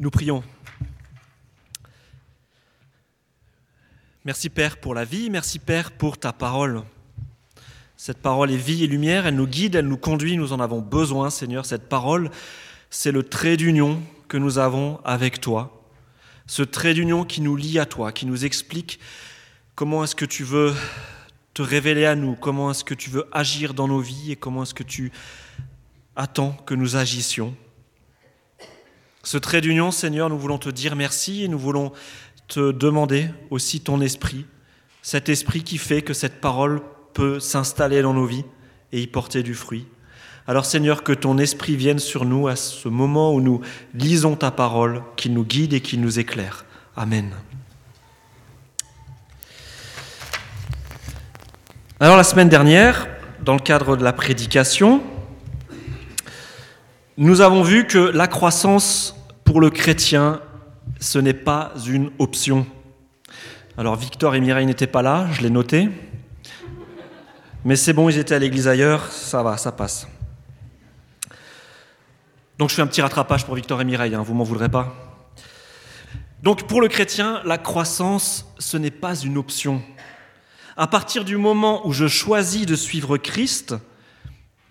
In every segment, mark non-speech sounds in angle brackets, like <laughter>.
Nous prions. Merci Père pour la vie, merci Père pour ta parole. Cette parole est vie et lumière, elle nous guide, elle nous conduit, nous en avons besoin Seigneur. Cette parole, c'est le trait d'union que nous avons avec toi. Ce trait d'union qui nous lie à toi, qui nous explique comment est-ce que tu veux te révéler à nous, comment est-ce que tu veux agir dans nos vies et comment est-ce que tu attends que nous agissions. Ce trait d'union, Seigneur, nous voulons te dire merci et nous voulons te demander aussi ton esprit, cet esprit qui fait que cette parole peut s'installer dans nos vies et y porter du fruit. Alors Seigneur, que ton esprit vienne sur nous à ce moment où nous lisons ta parole, qu'il nous guide et qu'il nous éclaire. Amen. Alors la semaine dernière, dans le cadre de la prédication, nous avons vu que la croissance pour le chrétien, ce n'est pas une option. Alors Victor et Mireille n'étaient pas là, je l'ai noté. Mais c'est bon, ils étaient à l'église ailleurs, ça va, ça passe. Donc je fais un petit rattrapage pour Victor et Mireille, hein, vous m'en voudrez pas. Donc pour le chrétien, la croissance, ce n'est pas une option. À partir du moment où je choisis de suivre Christ,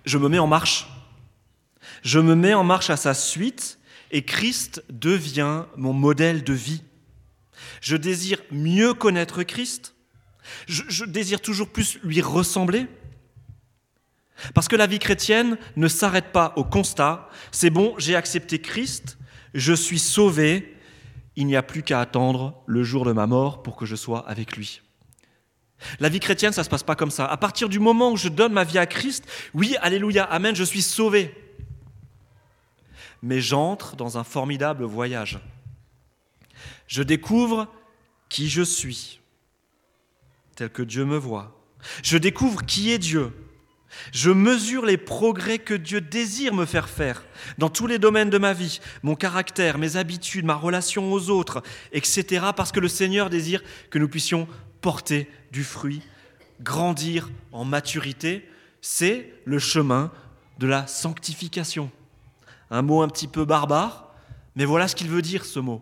je me mets en marche. Je me mets en marche à sa suite et Christ devient mon modèle de vie. Je désire mieux connaître Christ. Je, désire toujours plus lui ressembler. Parce que la vie chrétienne ne s'arrête pas au constat, c'est bon, j'ai accepté Christ, je suis sauvé, il n'y a plus qu'à attendre le jour de ma mort pour que je sois avec lui. La vie chrétienne, ça ne se passe pas comme ça. À partir du moment où je donne ma vie à Christ, oui, alléluia, amen, je suis sauvé mais j'entre dans un formidable voyage. Je découvre qui je suis, tel que Dieu me voit. Je découvre qui est Dieu. Je mesure les progrès que Dieu désire me faire faire dans tous les domaines de ma vie, mon caractère, mes habitudes, ma relation aux autres, etc. Parce que le Seigneur désire que nous puissions porter du fruit, grandir en maturité. C'est le chemin de la sanctification un mot un petit peu barbare, mais voilà ce qu'il veut dire ce mot.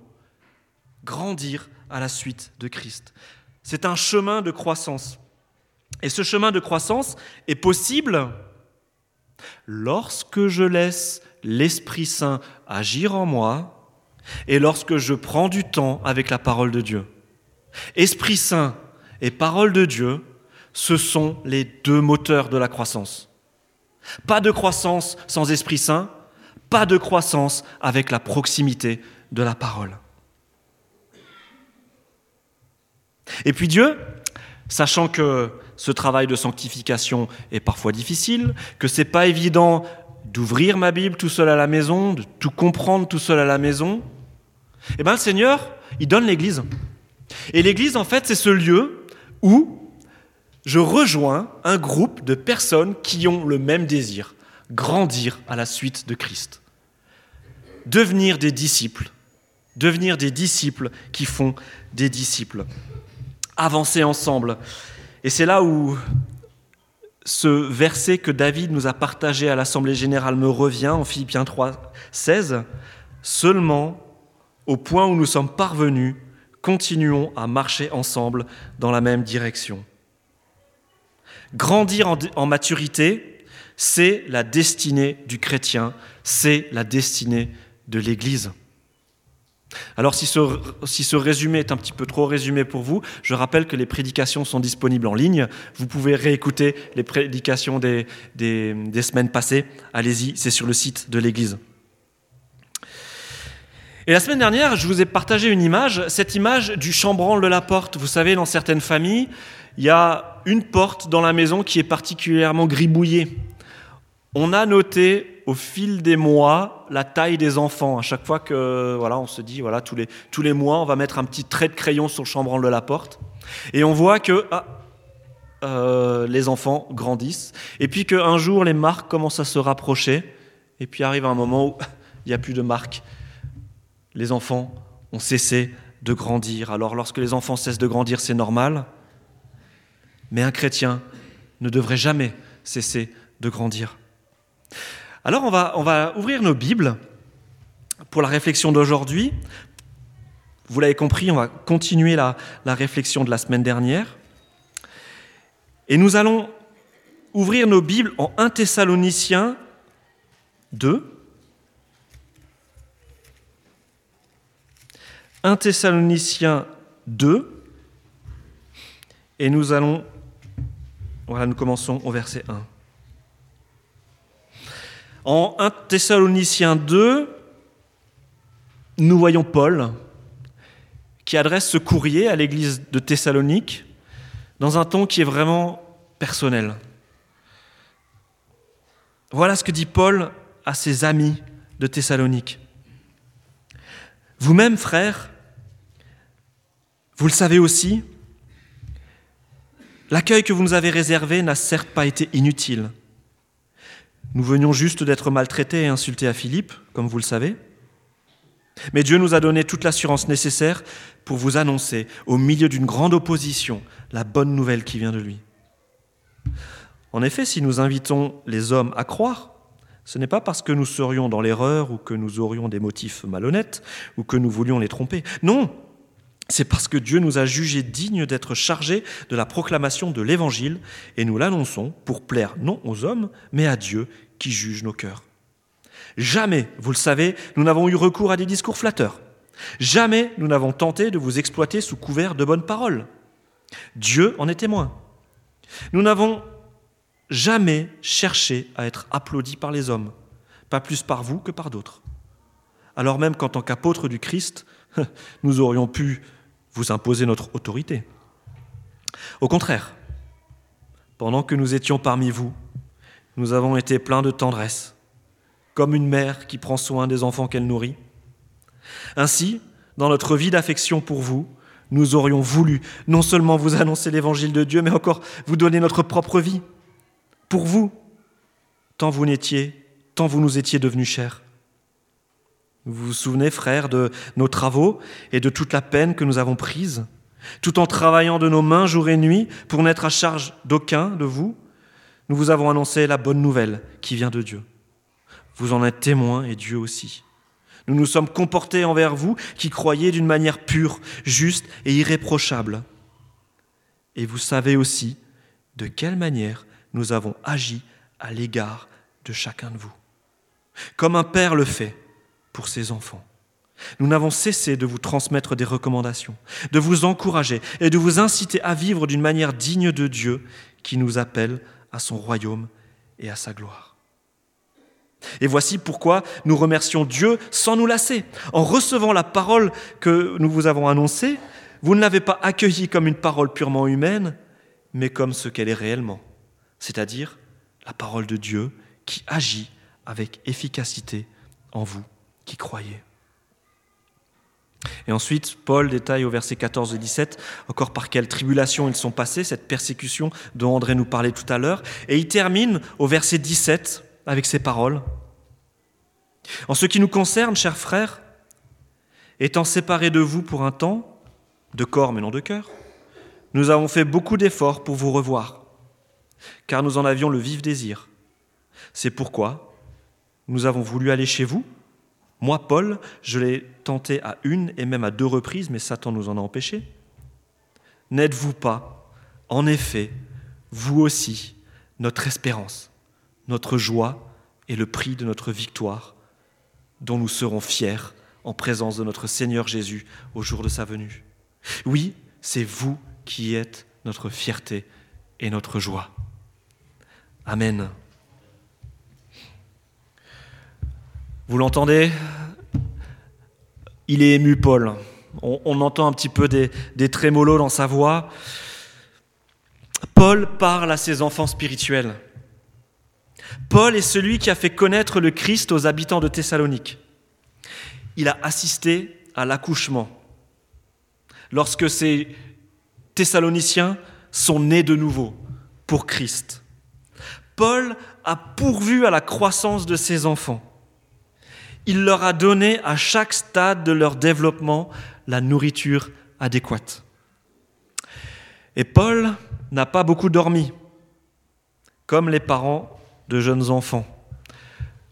Grandir à la suite de Christ. C'est un chemin de croissance. Et ce chemin de croissance est possible lorsque je laisse l'Esprit Saint agir en moi et lorsque je prends du temps avec la parole de Dieu. Esprit Saint et parole de Dieu, ce sont les deux moteurs de la croissance. Pas de croissance sans Esprit Saint, pas de croissance avec la proximité de la parole. Et puis Dieu, sachant que ce travail de sanctification est parfois difficile, que c'est pas évident d'ouvrir ma Bible tout seul à la maison, de tout comprendre tout seul à la maison, eh bien le Seigneur, il donne l'Église. Et l'Église, en fait, c'est ce lieu où je rejoins un groupe de personnes qui ont le même désir, grandir à la suite de Christ. Devenir des disciples. Devenir des disciples qui font des disciples. Avancer ensemble. Et c'est là où ce verset que David nous a partagé à l'Assemblée générale me revient en Philippiens 3, 16. Seulement, au point où nous sommes parvenus, continuons à marcher ensemble dans la même direction. Grandir en, en maturité, c'est la destinée du chrétien, c'est la destinée de l'Église. Alors si ce, résumé est un petit peu trop résumé pour vous, je rappelle que les prédications sont disponibles en ligne. Vous pouvez réécouter les prédications des, des semaines passées. Allez-y, c'est sur le site de l'Église. Et la semaine dernière, je vous ai partagé une image, cette image du chambranle de la porte. Vous savez, dans certaines familles, il y a une porte dans la maison qui est particulièrement gribouillée. On a noté au fil des mois la taille des enfants. À chaque fois que voilà, on se dit voilà tous les tous les mois, on va mettre un petit trait de crayon sur le chambranle de la porte, et on voit que ah, euh, les enfants grandissent, et puis qu'un jour les marques commencent à se rapprocher, et puis arrive un moment où <laughs> il n'y a plus de marques. Les enfants ont cessé de grandir. Alors lorsque les enfants cessent de grandir, c'est normal, mais un chrétien ne devrait jamais cesser de grandir. Alors on va, ouvrir nos Bibles pour la réflexion d'aujourd'hui. Vous l'avez compris, on va continuer la, la réflexion de la semaine dernière. Et nous allons ouvrir nos Bibles en 1 Thessaloniciens 2. 1 Thessaloniciens 2. Et nous allons. Voilà, nous commençons au verset 1. En 1 Thessaloniciens 2, nous voyons Paul qui adresse ce courrier à l'église de Thessalonique dans un ton qui est vraiment personnel. Voilà ce que dit Paul à ses amis de Thessalonique. Vous-même, frères, vous le savez aussi, l'accueil que vous nous avez réservé n'a certes pas été inutile. Nous venions juste d'être maltraités et insultés à Philippe, comme vous le savez. Mais Dieu nous a donné toute l'assurance nécessaire pour vous annoncer, au milieu d'une grande opposition, la bonne nouvelle qui vient de lui. En effet, si nous invitons les hommes à croire, ce n'est pas parce que nous serions dans l'erreur ou que nous aurions des motifs malhonnêtes ou que nous voulions les tromper. Non, c'est parce que Dieu nous a jugés dignes d'être chargés de la proclamation de l'Évangile et nous l'annonçons pour plaire non aux hommes, mais à Dieu qui juge nos cœurs. Jamais, vous le savez, nous n'avons eu recours à des discours flatteurs. Jamais nous n'avons tenté de vous exploiter sous couvert de bonnes paroles. Dieu en est témoin. Nous n'avons jamais cherché à être applaudis par les hommes, pas plus par vous que par d'autres. Alors même qu'en tant qu'apôtres du Christ, <laughs> nous aurions pu vous imposer notre autorité. Au contraire, pendant que nous étions parmi vous, nous avons été pleins de tendresse, comme une mère qui prend soin des enfants qu'elle nourrit. Ainsi, dans notre vie d'affection pour vous, nous aurions voulu non seulement vous annoncer l'évangile de Dieu, mais encore vous donner notre propre vie, pour vous, tant vous n'étiez, tant vous nous étiez devenus chers. Vous vous souvenez, frères, de nos travaux et de toute la peine que nous avons prise, tout en travaillant de nos mains jour et nuit pour n'être à charge d'aucun de vous? Nous vous avons annoncé la bonne nouvelle qui vient de Dieu. Vous en êtes témoins et Dieu aussi. Nous nous sommes comportés envers vous qui croyez d'une manière pure, juste et irréprochable. Et vous savez aussi de quelle manière nous avons agi à l'égard de chacun de vous. Comme un père le fait pour ses enfants. Nous n'avons cessé de vous transmettre des recommandations, de vous encourager et de vous inciter à vivre d'une manière digne de Dieu qui nous appelle à son royaume et à sa gloire. Et voici pourquoi nous remercions Dieu sans nous lasser. En recevant la parole que nous vous avons annoncée, vous ne l'avez pas accueillie comme une parole purement humaine, mais comme ce qu'elle est réellement, c'est-à-dire la parole de Dieu qui agit avec efficacité en vous qui croyez. Et ensuite, Paul détaille au verset 14 et 17 encore par quelle tribulation ils sont passés, cette persécution dont André nous parlait tout à l'heure. Et il termine au verset 17 avec ces paroles. En ce qui nous concerne, chers frères, étant séparés de vous pour un temps, de corps mais non de cœur, nous avons fait beaucoup d'efforts pour vous revoir, car nous en avions le vif désir. C'est pourquoi nous avons voulu aller chez vous moi, Paul, je l'ai tenté à une et même à deux reprises, mais Satan nous en a empêchés. N'êtes-vous pas, en effet, vous aussi, notre espérance, notre joie et le prix de notre victoire, dont nous serons fiers en présence de notre Seigneur Jésus au jour de sa venue? Oui, c'est vous qui êtes notre fierté et notre joie. Amen. Vous l'entendez? Il est ému, Paul. On, entend un petit peu des, trémolos dans sa voix. Paul parle à ses enfants spirituels. Paul est celui qui a fait connaître le Christ aux habitants de Thessalonique. Il a assisté à l'accouchement. Lorsque ces Thessaloniciens sont nés de nouveau pour Christ. Paul a pourvu à la croissance de ses enfants il leur a donné à chaque stade de leur développement la nourriture adéquate. Et Paul n'a pas beaucoup dormi, comme les parents de jeunes enfants,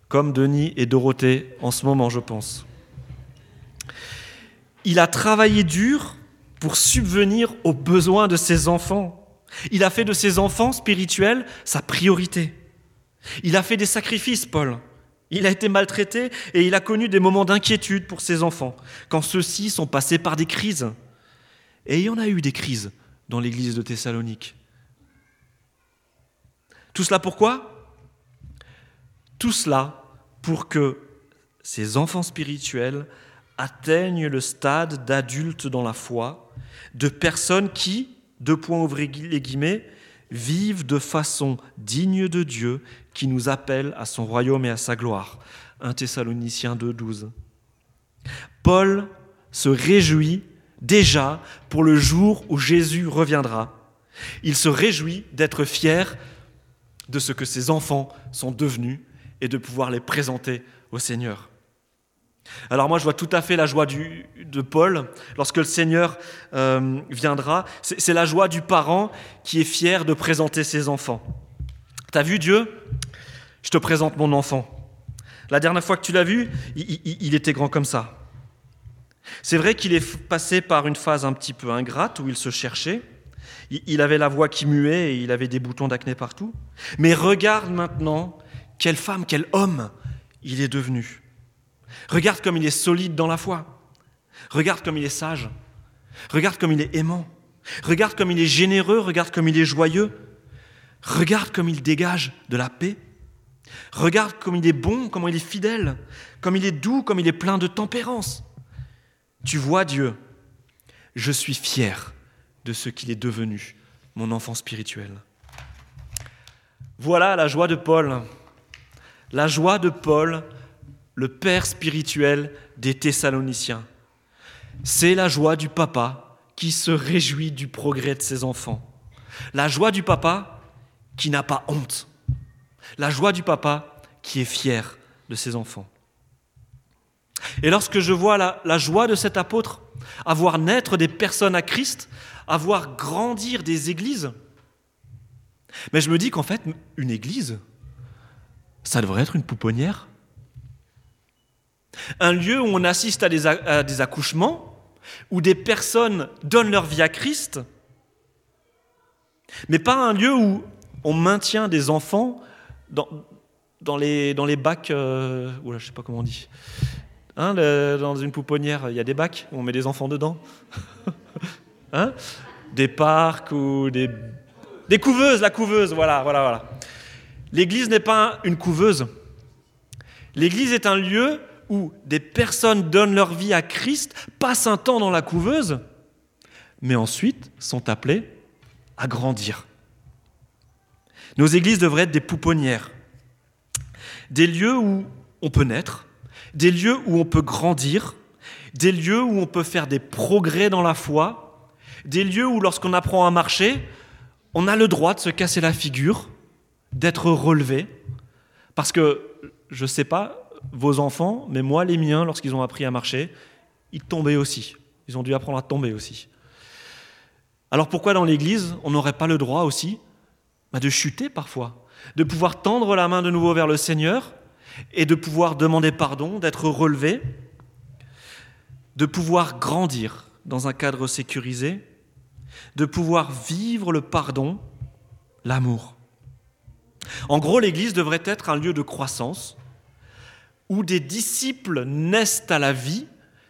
comme Denis et Dorothée en ce moment, je pense. Il a travaillé dur pour subvenir aux besoins de ses enfants. Il a fait de ses enfants spirituels sa priorité. Il a fait des sacrifices, Paul. Il a été maltraité et il a connu des moments d'inquiétude pour ses enfants, quand ceux-ci sont passés par des crises. Et il y en a eu des crises dans l'église de Thessalonique. Tout cela pourquoi? Tout cela pour que ces enfants spirituels atteignent le stade d'adultes dans la foi, de personnes qui, deux points ouvrés les guillemets, vivent de façon digne de Dieu qui nous appelle à son royaume et à sa gloire. 1 Thessaloniciens 2, 12. Paul se réjouit déjà pour le jour où Jésus reviendra. Il se réjouit d'être fier de ce que ses enfants sont devenus et de pouvoir les présenter au Seigneur. Alors moi, je vois tout à fait la joie de Paul lorsque le Seigneur euh, viendra. C'est la joie du parent qui est fier de présenter ses enfants. T'as vu Dieu? Je te présente mon enfant. La dernière fois que tu l'as vu, il, était grand comme ça. C'est vrai qu'il est passé par une phase un petit peu ingrate où il se cherchait. Il avait la voix qui muait et il avait des boutons d'acné partout. Mais regarde maintenant quelle femme, quel homme il est devenu. Regarde comme il est solide dans la foi. Regarde comme il est sage. Regarde comme il est aimant. Regarde comme il est généreux. Regarde comme il est joyeux. Regarde comme il dégage de la paix. Regarde comme il est bon, comment il est fidèle, comme il est doux, comme il est plein de tempérance. Tu vois Dieu, je suis fier de ce qu'il est devenu, mon enfant spirituel. Voilà la joie de Paul. La joie de Paul le père spirituel des Thessaloniciens. C'est la joie du papa qui se réjouit du progrès de ses enfants. La joie du papa qui n'a pas honte. La joie du papa qui est fier de ses enfants. Et lorsque je vois la, joie de cet apôtre à voir naître des personnes à Christ, à voir grandir des églises, mais je me dis qu'en fait, une église, ça devrait être une pouponnière un lieu où on assiste à des, accouchements, où des personnes donnent leur vie à Christ, mais pas un lieu où on maintient des enfants dans, les, bacs, euh, oula, je sais pas comment on dit, hein, dans une pouponnière, il y a des bacs où on met des enfants dedans, <laughs> hein, des parcs ou des, des couveuses, la couveuse, voilà, voilà, voilà. L'Église n'est pas une couveuse. L'Église est un lieu où des personnes donnent leur vie à Christ, passent un temps dans la couveuse, mais ensuite sont appelées à grandir. Nos églises devraient être des pouponnières, des lieux où on peut naître, des lieux où on peut grandir, des lieux où on peut faire des progrès dans la foi, des lieux où lorsqu'on apprend à marcher, on a le droit de se casser la figure, d'être relevé, parce que, je ne sais pas, vos enfants, mais moi, les miens, lorsqu'ils ont appris à marcher, ils tombaient aussi. Ils ont dû apprendre à tomber aussi. Alors pourquoi dans l'Église, on n'aurait pas le droit aussi bah, de chuter parfois, de pouvoir tendre la main de nouveau vers le Seigneur et de pouvoir demander pardon, d'être relevé, de pouvoir grandir dans un cadre sécurisé, de pouvoir vivre le pardon, l'amour. En gros, l'Église devrait être un lieu de croissance, où des disciples naissent à la vie,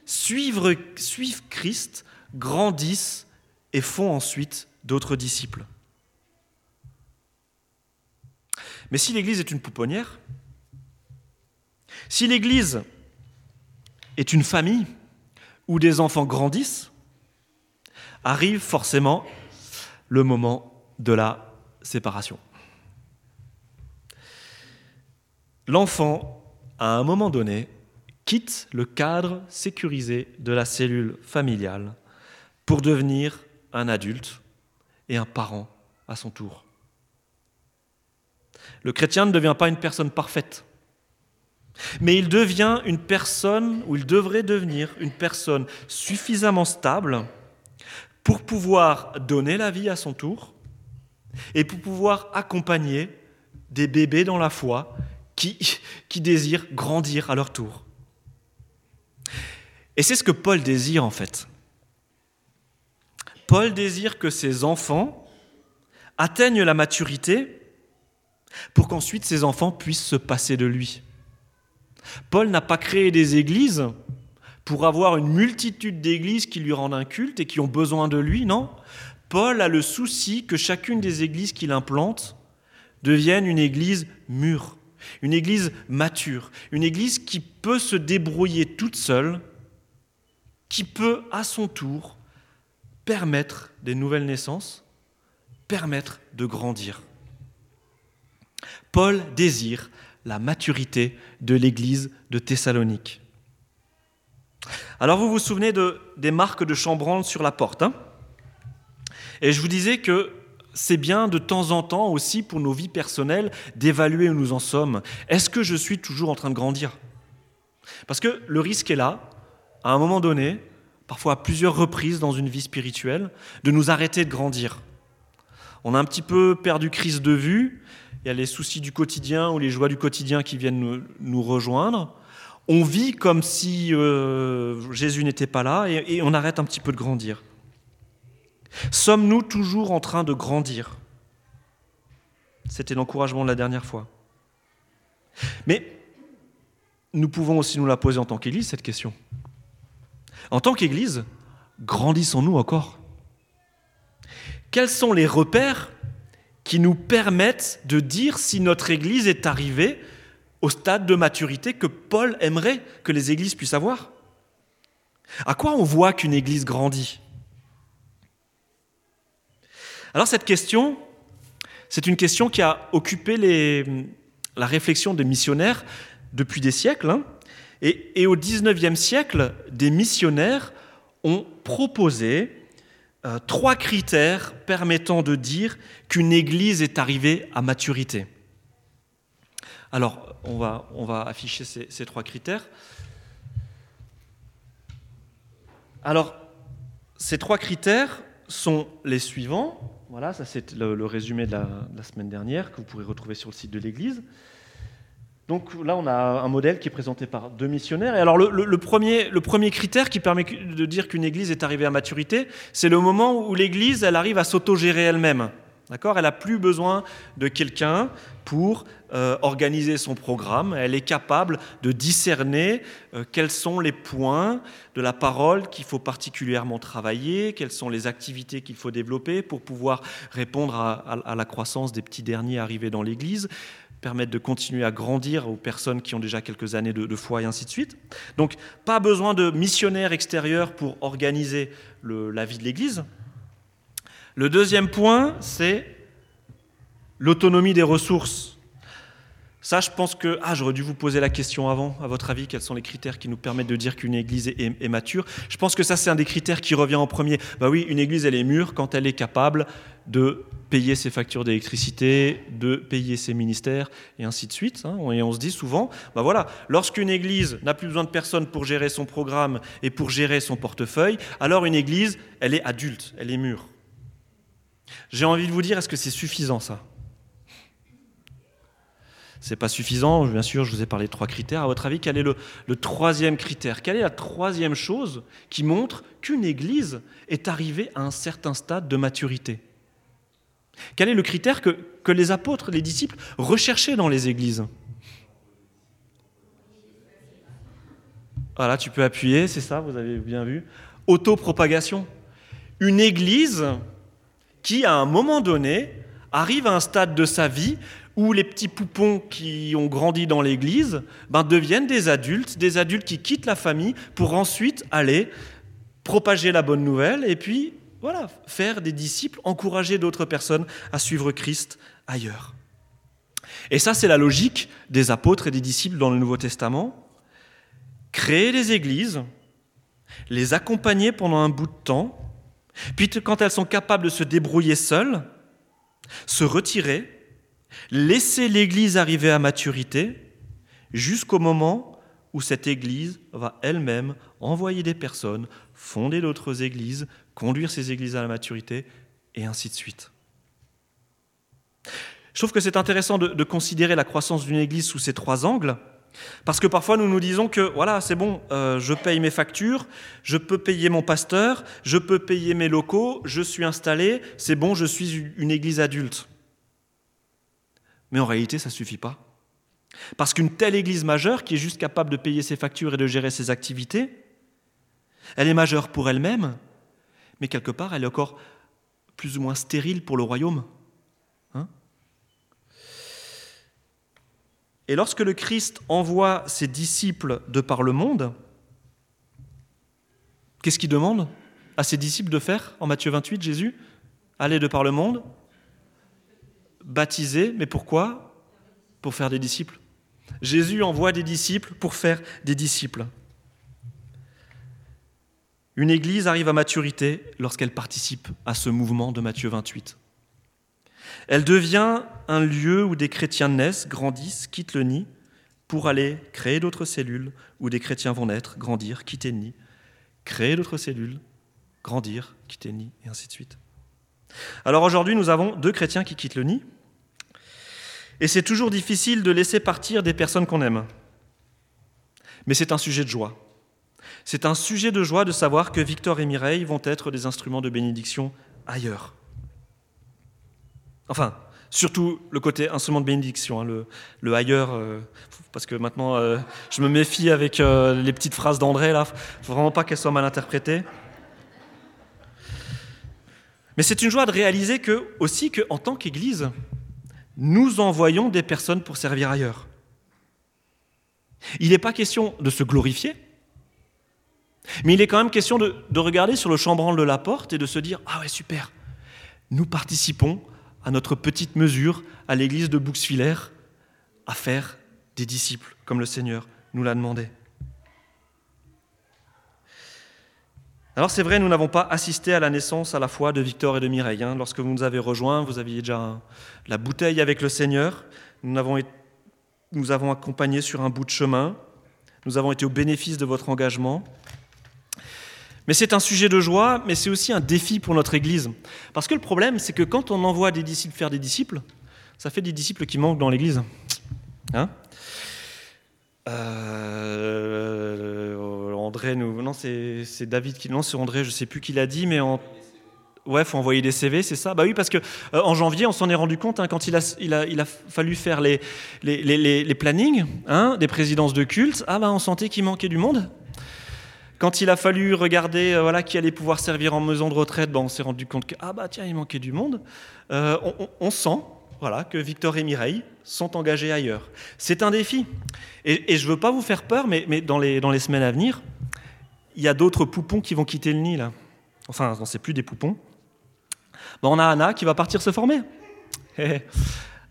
suivent, suivent Christ, grandissent et font ensuite d'autres disciples. Mais si l'Église est une pouponnière, si l'Église est une famille où des enfants grandissent, arrive forcément le moment de la séparation. L'enfant à un moment donné, quitte le cadre sécurisé de la cellule familiale pour devenir un adulte et un parent à son tour. Le chrétien ne devient pas une personne parfaite, mais il devient une personne, ou il devrait devenir une personne suffisamment stable pour pouvoir donner la vie à son tour et pour pouvoir accompagner des bébés dans la foi qui, qui désirent grandir à leur tour. Et c'est ce que Paul désire en fait. Paul désire que ses enfants atteignent la maturité pour qu'ensuite ses enfants puissent se passer de lui. Paul n'a pas créé des églises pour avoir une multitude d'églises qui lui rendent un culte et qui ont besoin de lui, non. Paul a le souci que chacune des églises qu'il implante devienne une église mûre, une église mature, une église qui peut se débrouiller toute seule, qui peut à son tour permettre des nouvelles naissances, permettre de grandir. Paul désire la maturité de l'église de Thessalonique. Alors vous vous souvenez de, des marques de chambranle sur la porte. Hein? Et je vous disais que c'est bien de temps en temps aussi pour nos vies personnelles d'évaluer où nous en sommes. Est-ce que je suis toujours en train de grandir? Parce que le risque est là, à un moment donné, parfois à plusieurs reprises dans une vie spirituelle, de nous arrêter de grandir. On a un petit peu perdu crise de vue, il y a les soucis du quotidien ou les joies du quotidien qui viennent nous, rejoindre. On vit comme si euh, Jésus n'était pas là et on arrête un petit peu de grandir. Sommes-nous toujours en train de grandir? C'était l'encouragement de la dernière fois. Mais nous pouvons aussi nous la poser en tant qu'Église, cette question. En tant qu'Église, grandissons-nous encore? Quels sont les repères qui nous permettent de dire si notre Église est arrivée au stade de maturité que Paul aimerait que les Églises puissent avoir À quoi on voit qu'une Église grandit? Alors cette question, c'est une question qui a occupé la réflexion des missionnaires depuis des siècles. Hein. et, au XIXe siècle, des missionnaires ont proposé euh, trois critères permettant de dire qu'une Église est arrivée à maturité. Alors, on va, afficher ces trois critères. Alors, ces trois critères sont les suivants. Voilà, ça c'est le, résumé de la, semaine dernière que vous pourrez retrouver sur le site de l'Église. Donc là, on a un modèle qui est présenté par deux missionnaires. Et alors le, premier, le premier critère qui permet de dire qu'une Église est arrivée à maturité, c'est le moment où l'Église, elle arrive à s'autogérer elle-même. D'accord? Elle n'a plus besoin de quelqu'un pour euh, organiser son programme. Elle est capable de discerner euh, quels sont les points de la parole qu'il faut particulièrement travailler, quelles sont les activités qu'il faut développer pour pouvoir répondre à, la croissance des petits derniers arrivés dans l'Église permettre de continuer à grandir aux personnes qui ont déjà quelques années de, foi et ainsi de suite. Donc, pas besoin de missionnaires extérieurs pour organiser la vie de l'Église. Le deuxième point, c'est l'autonomie des ressources. Ça, je pense que... Ah, j'aurais dû vous poser la question avant. À votre avis, quels sont les critères qui nous permettent de dire qu'une église est, mature Je pense que ça, c'est un des critères qui revient en premier. Bah oui, une église, elle est mûre quand elle est capable de payer ses factures d'électricité, de payer ses ministères, et ainsi de suite. Hein. Et on se dit souvent, bah voilà, lorsqu'une église n'a plus besoin de personne pour gérer son programme et pour gérer son portefeuille, alors une église, elle est adulte, elle est mûre. J'ai envie de vous dire, est-ce que c'est suffisant ça? C'est pas suffisant, bien sûr, je vous ai parlé de trois critères. À votre avis, quel est le, troisième critère? Quelle est la troisième chose qui montre qu'une Église est arrivée à un certain stade de maturité? Quel est le critère que, que les apôtres, les disciples recherchaient dans les Églises? Voilà, tu peux appuyer, c'est ça, vous avez bien vu? Autopropagation. Une Église qui, à un moment donné, arrive à un stade de sa vie où les petits poupons qui ont grandi dans l'Église ben, deviennent des adultes, des adultes qui quittent la famille pour ensuite aller propager la bonne nouvelle et puis voilà, faire des disciples, encourager d'autres personnes à suivre Christ ailleurs. Et ça, c'est la logique des apôtres et des disciples dans le Nouveau Testament. Créer des églises, les accompagner pendant un bout de temps, puis quand elles sont capables de se débrouiller seules, se retirer, laisser l'Église arriver à maturité, jusqu'au moment où cette Église va elle-même envoyer des personnes, fonder d'autres églises, conduire ces églises à la maturité, et ainsi de suite. Je trouve que c'est intéressant de, considérer la croissance d'une Église sous ces trois angles. Parce que parfois nous nous disons que voilà, c'est bon, euh, je paye mes factures, je peux payer mon pasteur, je peux payer mes locaux, je suis installé, c'est bon, je suis une église adulte. Mais en réalité, ça ne suffit pas. Parce qu'une telle église majeure, qui est juste capable de payer ses factures et de gérer ses activités, elle est majeure pour elle-même, mais quelque part, elle est encore plus ou moins stérile pour le royaume. Hein? Et lorsque le Christ envoie ses disciples de par le monde, qu'est-ce qu'il demande à ses disciples de faire en Matthieu 28, Jésus? Aller de par le monde, baptiser, mais pourquoi? Pour faire des disciples. Jésus envoie des disciples pour faire des disciples. Une église arrive à maturité lorsqu'elle participe à ce mouvement de Matthieu 28. Elle devient un lieu où des chrétiens naissent, grandissent, quittent le nid pour aller créer d'autres cellules où des chrétiens vont naître, grandir, quitter le nid, créer d'autres cellules, grandir, quitter le nid, et ainsi de suite. Alors aujourd'hui, nous avons deux chrétiens qui quittent le nid, et c'est toujours difficile de laisser partir des personnes qu'on aime. Mais c'est un sujet de joie. C'est un sujet de joie de savoir que Victor et Mireille vont être des instruments de bénédiction ailleurs. Enfin, surtout le côté instrument de bénédiction, hein, le, ailleurs, euh, parce que maintenant euh, je me méfie avec euh, les petites phrases d'André, là, faut vraiment pas qu'elles soient mal interprétées. Mais c'est une joie de réaliser que, aussi qu'en tant qu'Église, nous envoyons des personnes pour servir ailleurs. Il n'est pas question de se glorifier, mais il est quand même question de, regarder sur le chambranle de la porte et de se dire Ah ouais, super, nous participons à notre petite mesure à l'église de Bouxwiller à faire des disciples, comme le Seigneur nous l'a demandé. Alors c'est vrai, nous n'avons pas assisté à la naissance à la fois de Victor et de Mireille. Hein. Lorsque vous nous avez rejoints, vous aviez déjà la bouteille avec le Seigneur. Nous avons, nous avons accompagné sur un bout de chemin. Nous avons été au bénéfice de votre engagement. Mais c'est un sujet de joie, mais c'est aussi un défi pour notre Église. Parce que le problème, c'est que quand on envoie des disciples faire des disciples, ça fait des disciples qui manquent dans l'Église. Hein? Euh, André, nous, non, c'est David qui, non, c'est André, je sais plus qui l'a dit, mais en, ouais, faut envoyer des CV, c'est ça? Bah oui, parce que euh, en janvier, on s'en est rendu compte hein, quand il a, fallu faire les, plannings hein, des présidences de culte. Ah bah, on sentait qu'il manquait du monde. Quand il a fallu regarder euh, voilà, qui allait pouvoir servir en maison de retraite, ben, on s'est rendu compte que ah bah tiens, il manquait du monde. Euh, on, sent voilà, que Victor et Mireille sont engagés ailleurs. C'est un défi. Et, je ne veux pas vous faire peur, mais, dans les semaines à venir, il y a d'autres poupons qui vont quitter le nid. Là. Enfin, ce n'est plus des poupons. Ben, on a Anna qui va partir se former. <laughs>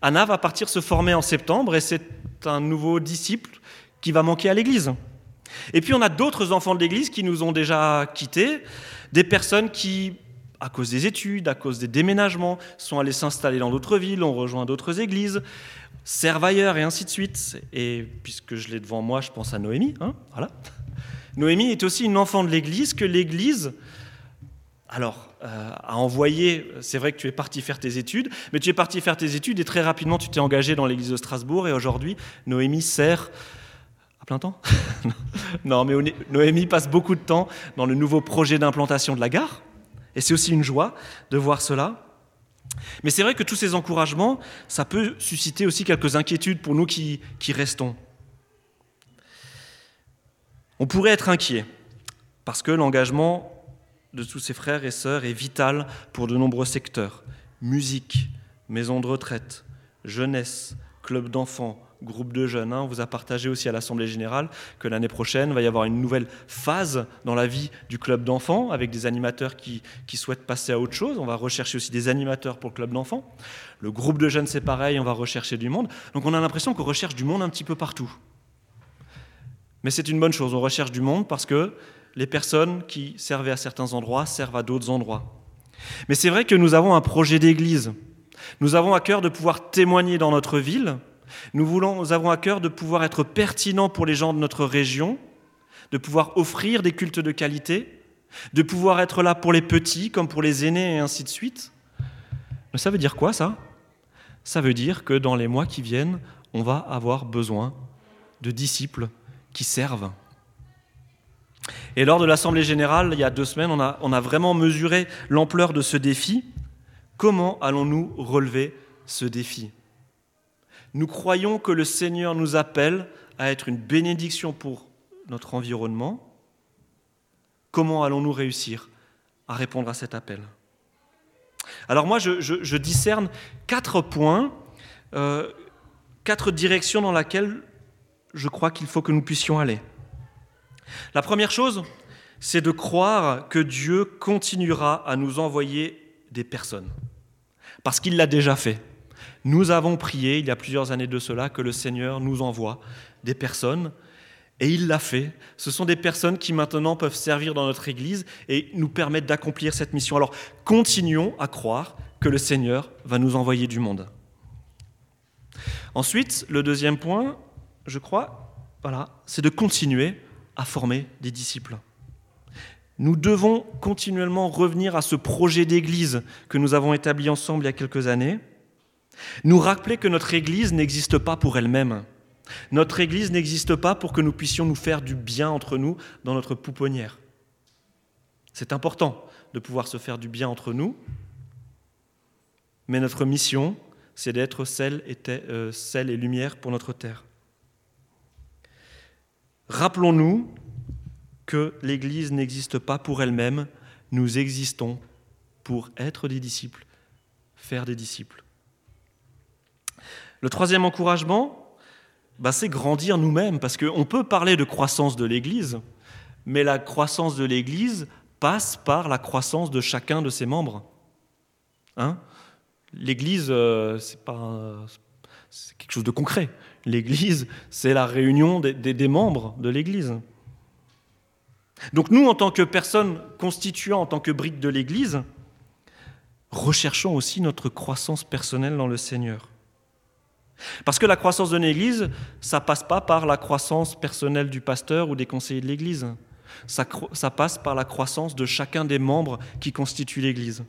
Anna va partir se former en septembre et c'est un nouveau disciple qui va manquer à l'église. Et puis on a d'autres enfants de l'Église qui nous ont déjà quittés, des personnes qui, à cause des études, à cause des déménagements, sont allées s'installer dans d'autres villes, ont rejoint d'autres églises, servent ailleurs et ainsi de suite. Et puisque je l'ai devant moi, je pense à Noémie. Hein, voilà. Noémie est aussi une enfant de l'Église que l'Église, alors, euh, c'est vrai que tu es parti faire tes études, mais tu es parti faire tes études et très rapidement tu t'es engagé dans l'Église de Strasbourg et aujourd'hui, Noémie sert à plein temps? <laughs> Non, mais Noémie passe beaucoup de temps dans le nouveau projet d'implantation de la gare. Et c'est aussi une joie de voir cela. Mais c'est vrai que tous ces encouragements, ça peut susciter aussi quelques inquiétudes pour nous qui, qui restons. On pourrait être inquiet parce que l'engagement de tous ces frères et sœurs est vital pour de nombreux secteurs. Musique, maison de retraite, jeunesse, club d'enfants, groupe de jeunes. Hein. On vous a partagé aussi à l'Assemblée générale que l'année prochaine, il va y avoir une nouvelle phase dans la vie du club d'enfants avec des animateurs qui, qui, souhaitent passer à autre chose. On va rechercher aussi des animateurs pour le club d'enfants. Le groupe de jeunes, c'est pareil, on va rechercher du monde. Donc on a l'impression qu'on recherche du monde un petit peu partout. Mais c'est une bonne chose, on recherche du monde parce que les personnes qui servaient à certains endroits servent à d'autres endroits. Mais c'est vrai que nous avons un projet d'église. Nous avons à cœur de pouvoir témoigner dans notre ville, nous, avons à cœur de pouvoir être pertinents pour les gens de notre région, de pouvoir offrir des cultes de qualité, de pouvoir être là pour les petits comme pour les aînés et ainsi de suite. Mais ça veut dire quoi ça? Ça veut dire que dans les mois qui viennent, on va avoir besoin de disciples qui servent. Et lors de l'Assemblée générale, il y a deux semaines, on a, vraiment mesuré l'ampleur de ce défi. Comment allons-nous relever ce défi? Nous croyons que le Seigneur nous appelle à être une bénédiction pour notre environnement. Comment allons-nous réussir à répondre à cet appel? Alors moi, je, discerne quatre points, euh, quatre directions dans lesquelles je crois qu'il faut que nous puissions aller. La première chose, c'est de croire que Dieu continuera à nous envoyer des personnes, parce qu'il l'a déjà fait. Nous avons prié, il y a plusieurs années de cela, que le Seigneur nous envoie des personnes, et il l'a fait. Ce sont des personnes qui maintenant peuvent servir dans notre Église et nous permettre d'accomplir cette mission. Alors continuons à croire que le Seigneur va nous envoyer du monde. Ensuite, le deuxième point, je crois, voilà, c'est de continuer à former des disciples. Nous devons continuellement revenir à ce projet d'Église que nous avons établi ensemble il y a quelques années, nous rappeler que notre Église n'existe pas pour elle-même. Notre Église n'existe pas pour que nous puissions nous faire du bien entre nous dans notre pouponnière. C'est important de pouvoir se faire du bien entre nous, mais notre mission, c'est d'être sel et, euh, et lumière pour notre terre. Rappelons-nous que l'Église n'existe pas pour elle-même, nous existons pour être des disciples, faire des disciples. Le troisième encouragement, bah, c'est grandir nous-mêmes, parce qu'on peut parler de croissance de l'Église, mais la croissance de l'Église passe par la croissance de chacun de ses membres. Hein? L'Église, euh, c'est pas c'est quelque chose de concret. L'Église, c'est la réunion des, membres de l'Église. Donc nous, en tant que personnes constituant, en tant que briques de l'Église, recherchons aussi notre croissance personnelle dans le Seigneur. Parce que la croissance de l'Église, ça passe pas par la croissance personnelle du pasteur ou des conseillers de l'Église. Ça, ça passe par la croissance de chacun des membres qui constituent l'Église.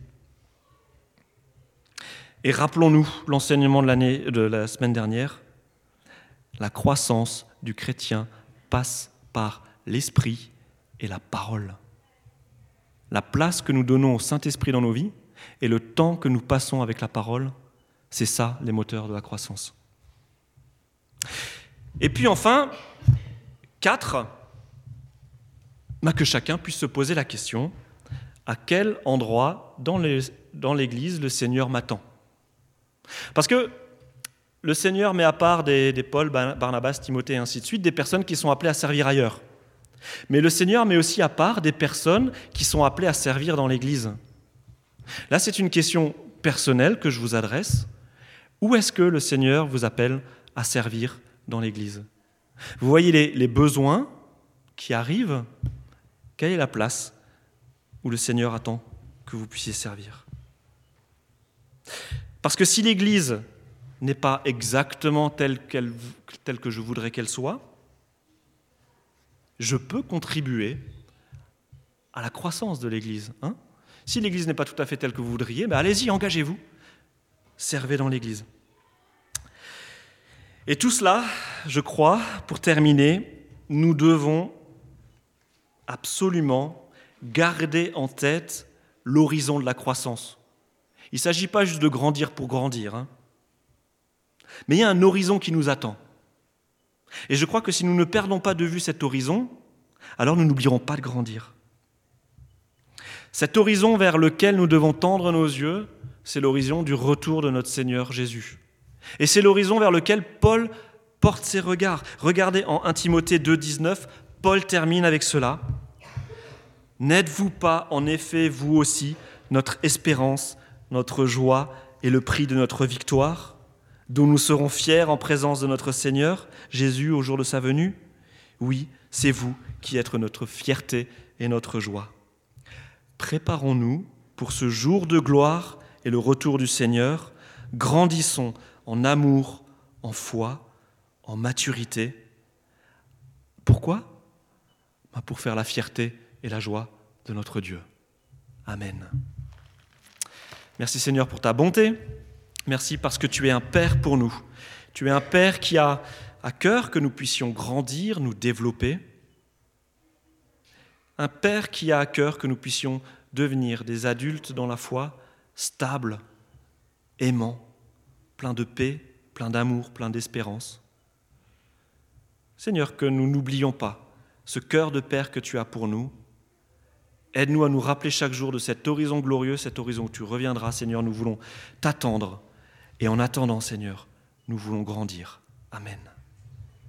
Et rappelons-nous l'enseignement de, de la semaine dernière. La croissance du chrétien passe par l'esprit et la parole. La place que nous donnons au Saint-Esprit dans nos vies et le temps que nous passons avec la parole, c'est ça les moteurs de la croissance. Et puis enfin, quatre, que chacun puisse se poser la question, à quel endroit dans l'Église le Seigneur m'attend? Parce que le Seigneur met à part des, Paul, Barnabas, Timothée et ainsi de suite, des personnes qui sont appelées à servir ailleurs. Mais le Seigneur met aussi à part des personnes qui sont appelées à servir dans l'Église. Là, c'est une question personnelle que je vous adresse. Où est-ce que le Seigneur vous appelle à servir dans l'Église? Vous voyez les besoins qui arrivent Quelle est la place où le Seigneur attend que vous puissiez servir? Parce que si l'Église n'est pas exactement telle, que je voudrais qu'elle soit, je peux contribuer à la croissance de l'Église. Hein. si l'Église n'est pas tout à fait telle que vous voudriez, ben allez-y, engagez-vous, servez dans l'Église. Et tout cela, je crois, pour terminer, nous devons absolument garder en tête l'horizon de la croissance. Il ne s'agit pas juste de grandir pour grandir, hein. mais il y a un horizon qui nous attend. Et je crois que si nous ne perdons pas de vue cet horizon, alors nous n'oublierons pas de grandir. Cet horizon vers lequel nous devons tendre nos yeux, c'est l'horizon du retour de notre Seigneur Jésus. Et c'est l'horizon vers lequel Paul porte ses regards. Regardez en 1 Timothée 2,19, Paul termine avec cela. N'êtes-vous pas en effet, vous aussi, notre espérance notre joie et le prix de notre victoire, dont nous serons fiers en présence de notre Seigneur, Jésus, au jour de sa venue Oui, c'est vous qui êtes notre fierté et notre joie. Préparons-nous pour ce jour de gloire et le retour du Seigneur. Grandissons en amour, en foi, en maturité. Pourquoi? Bah, Pour faire la fierté et la joie de notre Dieu. Amen. Merci Seigneur pour ta bonté. Merci parce que tu es un Père pour nous. Tu es un Père qui a à cœur que nous puissions grandir, nous développer. Un Père qui a à cœur que nous puissions devenir des adultes dans la foi, stables, aimants, pleins de paix, pleins d'amour, pleins d'espérance. Seigneur, que nous n'oublions pas ce cœur de Père que tu as pour nous. Aide-nous à nous rappeler chaque jour de cet horizon glorieux, cet horizon où tu reviendras, Seigneur. Nous voulons t'attendre. Et en attendant, Seigneur, nous voulons grandir. Amen.